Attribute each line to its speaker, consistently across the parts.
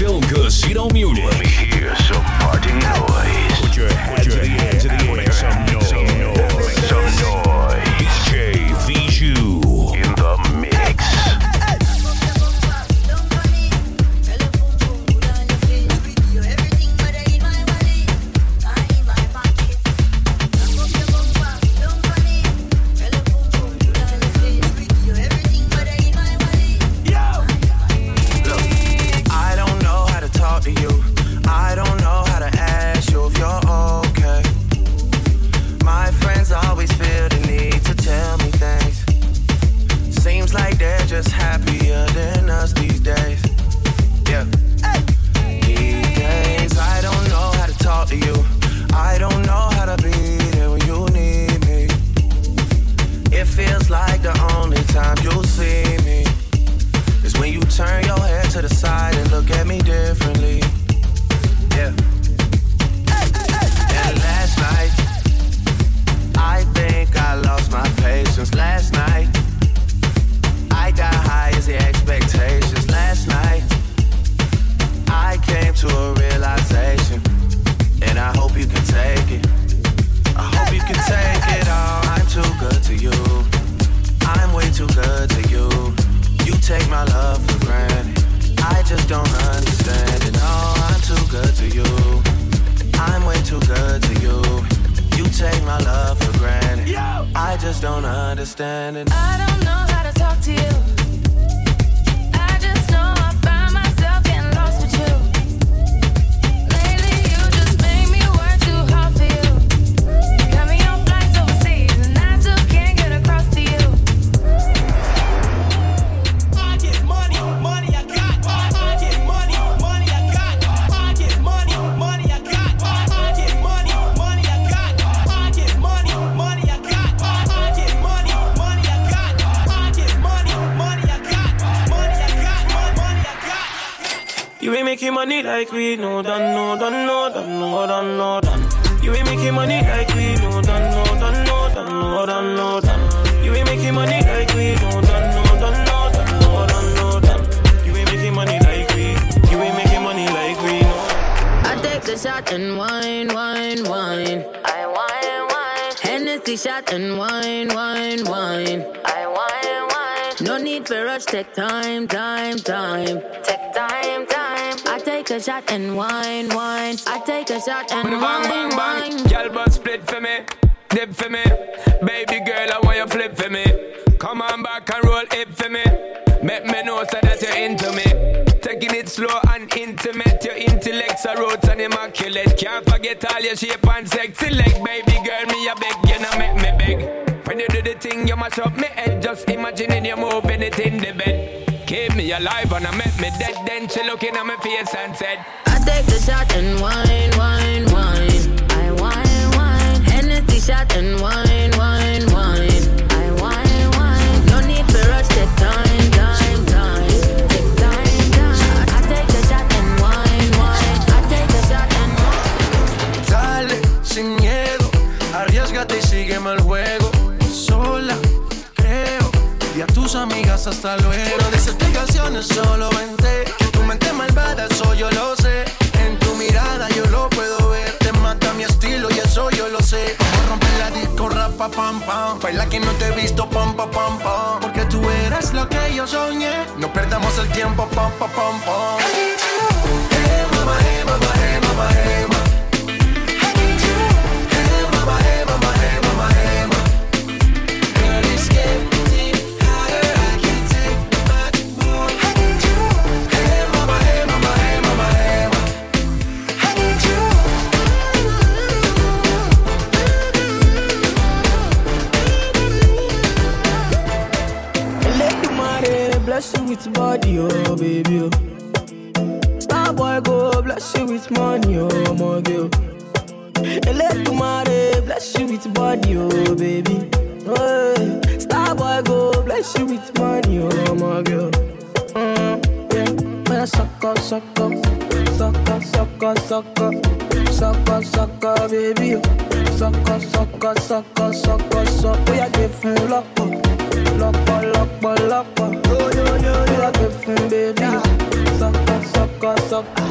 Speaker 1: Phil
Speaker 2: Good, she don't mute it. Just don't understand it.
Speaker 3: I don't know got. You
Speaker 2: ain't making money like we know, done, no, done, no, done, no, done, no, done. You ain't making money like we know, done, no, done, no, done, no, done, no, done. You ain't making money like we know, done, no, done, no, done, no, done, no, done. You ain't making money like we, you ain't making money like we know.
Speaker 4: I take a shot and wine, wine, wine.
Speaker 3: I wine, wine,
Speaker 4: Hennessy shot and wine, wine, wine.
Speaker 3: I wine, wine.
Speaker 4: No need for rush, take time, time, time.
Speaker 3: Take time, time.
Speaker 4: I take a shot and wine, wine. I take a shot and
Speaker 5: Bang,
Speaker 4: wine,
Speaker 5: bang, bang.
Speaker 4: wine.
Speaker 5: Girl, but split for me, dip for me. Baby girl, I want you flip for me. Come on back and roll it for me. Make me know so that you're into me. Taking it slow and intimate. Your intellect's are roots and immaculate. Can't forget all your shape and sexy leg. Baby girl, me a beg, you know make me beg. When you do the thing, you mash up me head. Just imagining you moving it in the bed. Keep me alive and I make me dead. Then she looking at my face and said,
Speaker 4: I take a shot and wine, wine.
Speaker 2: Que no te he visto, pam, pam, pam, pam. Porque tú eres lo que yo soñé. No perdamos el tiempo, pam, pam, pam, pam.
Speaker 6: Body, oh baby. Oh. Star boy go bless you with money, oh my girl. Let the bless you with body, oh baby. Oh. Star boy go bless you with money, oh my girl. Mm, yeah, yeah, suck up, suck up, suck up, suck up, suck up, suck up, suck up, baby. Suck up, suck up, suck up, suck up, suck up. Oh yeah, give full up. Lọ́pọ̀ lọ́pọ̀ lọ́pọ̀. Gbé fún? Sọ́kọ̀ sọ́kọ̀ sọ́kọ̀.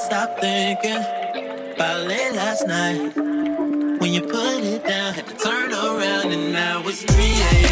Speaker 7: Stop thinking about late last night. When you put it down, had to turn around, and now it's 3 a.m.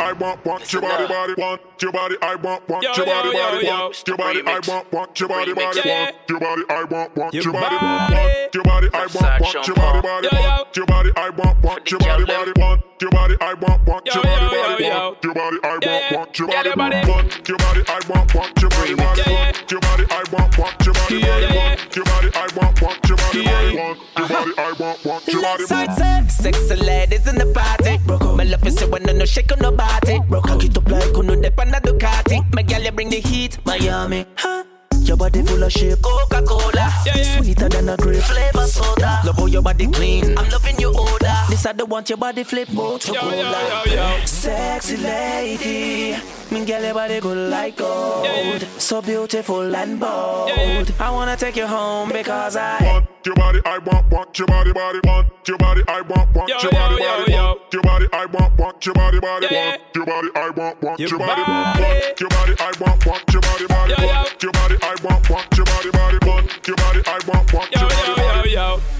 Speaker 1: I want, want your body, body, want your body, I want, want your body, body, want your body, I want, want your body, body, want your body, I want, want
Speaker 5: Your
Speaker 1: body,
Speaker 5: body.
Speaker 1: want your body, I want, want your body, body, want your body, I want, want your body, body, want your body, I want, want your body, body, want your body, I want, want your body,
Speaker 5: body.
Speaker 1: want your body, I want, want your body, body, want your body, I want, want your body, body,
Speaker 5: yeah.
Speaker 1: Want your body, I want, want your body,
Speaker 5: Yeah,
Speaker 1: body, want your body, I want, want your body,
Speaker 6: Left side
Speaker 1: body.
Speaker 6: sexy ladies in the party. My love is when no shake on nobody. Cock it up like uno dep on a Ducati. My girl, you bring the heat, Miami. Huh? Your body full of shit, Coca Cola.
Speaker 5: Yeah, yeah.
Speaker 6: Sweeter than a grape flavor soda. Love how your body clean. I'm loving your odor. This I don't want your body flip more to
Speaker 5: Yo,
Speaker 6: cola.
Speaker 5: yo, yo, yo.
Speaker 6: Sexy lady, me girl, your body good like gold.
Speaker 5: Yeah, yeah.
Speaker 6: So beautiful and bold.
Speaker 5: Yeah, yeah.
Speaker 6: I wanna take you home because I.
Speaker 1: Want your body, I want, want your body, body, want your body, I want, want your body, body, want your body, I want, want your body, body,
Speaker 5: Yeah, yeah.
Speaker 1: want your body, I want, want
Speaker 5: Your
Speaker 1: your body,
Speaker 5: body.
Speaker 1: want your body, I want, want your body, body,
Speaker 5: Yo, yo.
Speaker 1: want your body, I want, want your body, body, want your body, I want, want your body, body.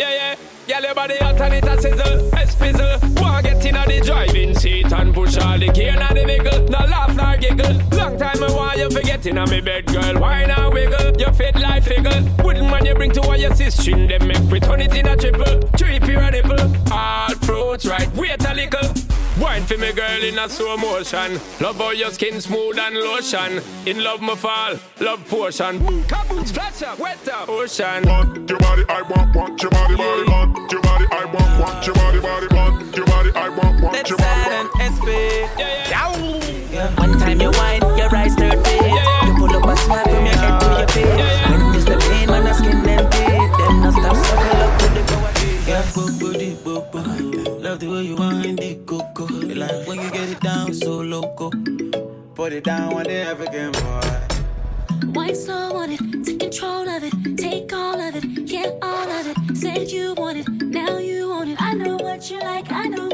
Speaker 5: Yeah, yeah. Girl, your body hot and it a sizzle, a spizzle. Wanna get in the driving seat and push all the gear in the vehicle. No laugh nor giggle. Long time I want you forget in me bed, girl. Why not wiggle? You fit like figgle. Wouldn't man you bring to all your sister, them make we turn it in a triple. Trippy a. All fruits right, wait a little. Wine for me girl in a slow motion. Love how your skin smooth and lotion. In love me fall, love potion. Kaboom, splash up, wet up, ocean.
Speaker 1: Want your body, I want, want your body, body, want your body, I want, want your body, body, want your body, I want, want
Speaker 6: Left
Speaker 1: your body,
Speaker 6: side
Speaker 1: body.
Speaker 6: and SP.
Speaker 5: Yeah, yeah.
Speaker 7: It down on the African boy.
Speaker 8: Wine slow on it, take control of it, take all of it, yeah, all of it. Said you want it, now you want it. I know what you like, I know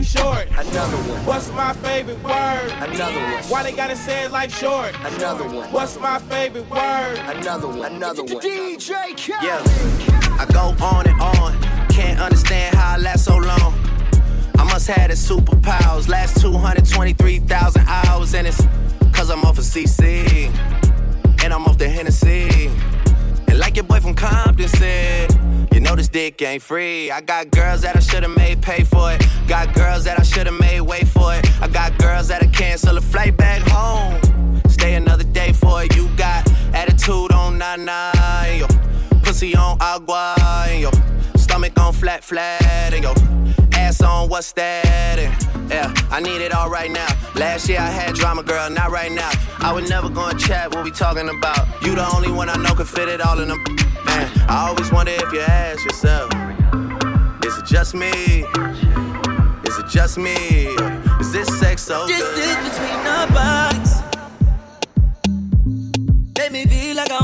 Speaker 9: gotta say it like short?
Speaker 2: Another one,
Speaker 9: What's my favorite word?
Speaker 2: another one,
Speaker 9: Why they gotta say it like short?
Speaker 2: another one,
Speaker 9: What's my favorite word?
Speaker 2: another one, another one.
Speaker 9: DJ Khaled.
Speaker 2: Yeah, I go on and on. Can't understand how I last so long. I'm must have the superpowers. Last 223,000 hours, and it's cause I'm off of CC. And I'm off the Hennessy. And like your boy from Compton said, you know this dick ain't free. I got girls that I should've made pay for it. Got girls that I should've made wait for it. I got girls that'll cancel a flight back home. Stay another day for it. You got attitude on nana, and your pussy on agua, your stomach on flat flat, ass on what's that? And yeah, I need it all right now. Last year I had drama, girl, not right now. I would never go and chat what we talking about. You the only one I know can fit it all in them. Man, I always wonder if you ask yourself, is it just me? Is it just me? Is this sex so good?
Speaker 10: Distance between our bodies. Make me feel like I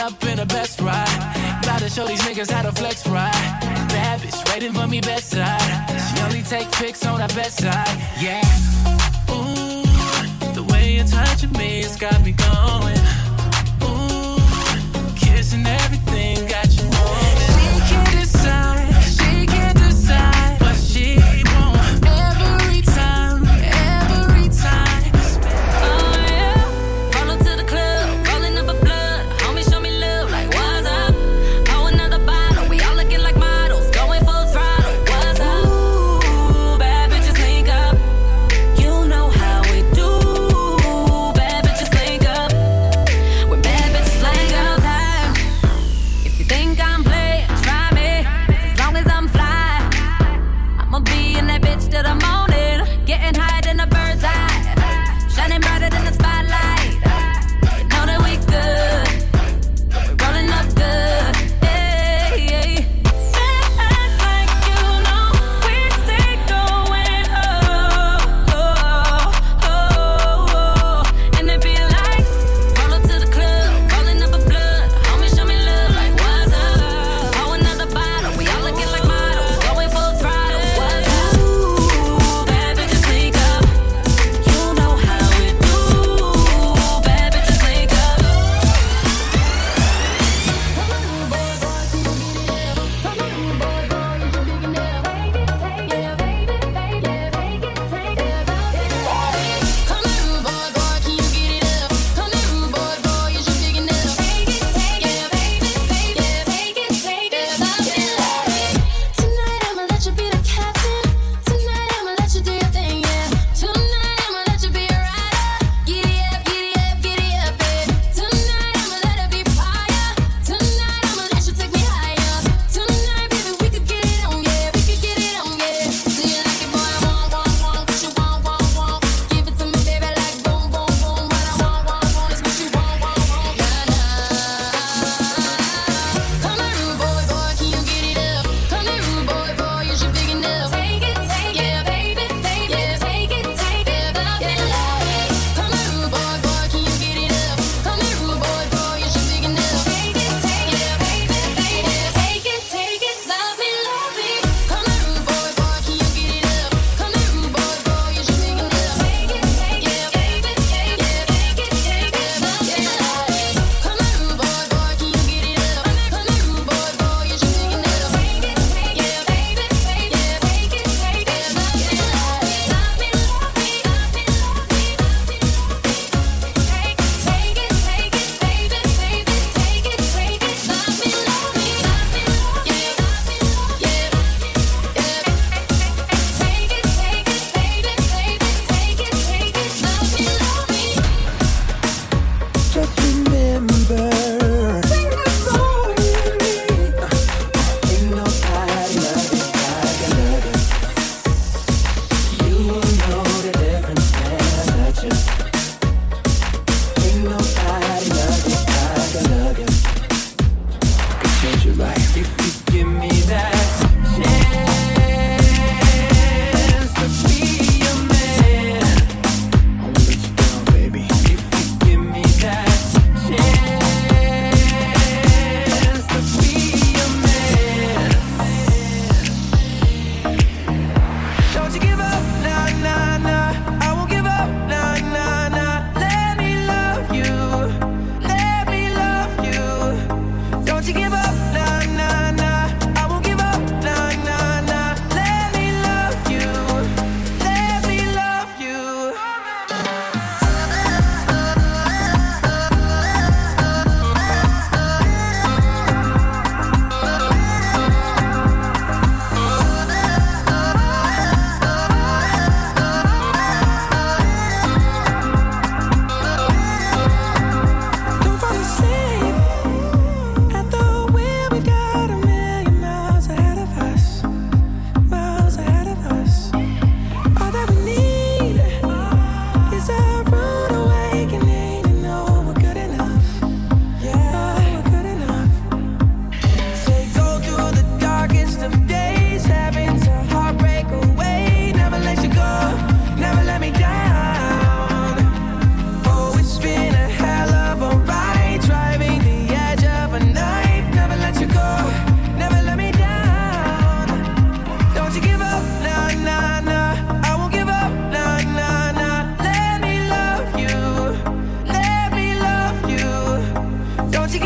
Speaker 7: show these niggas how to flex right. Bad bitch waiting for me bedside. She only take pics on her bedside. Yeah. Ooh, the way you're touching me has got me going. Ooh, kissing everything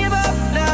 Speaker 11: give up now.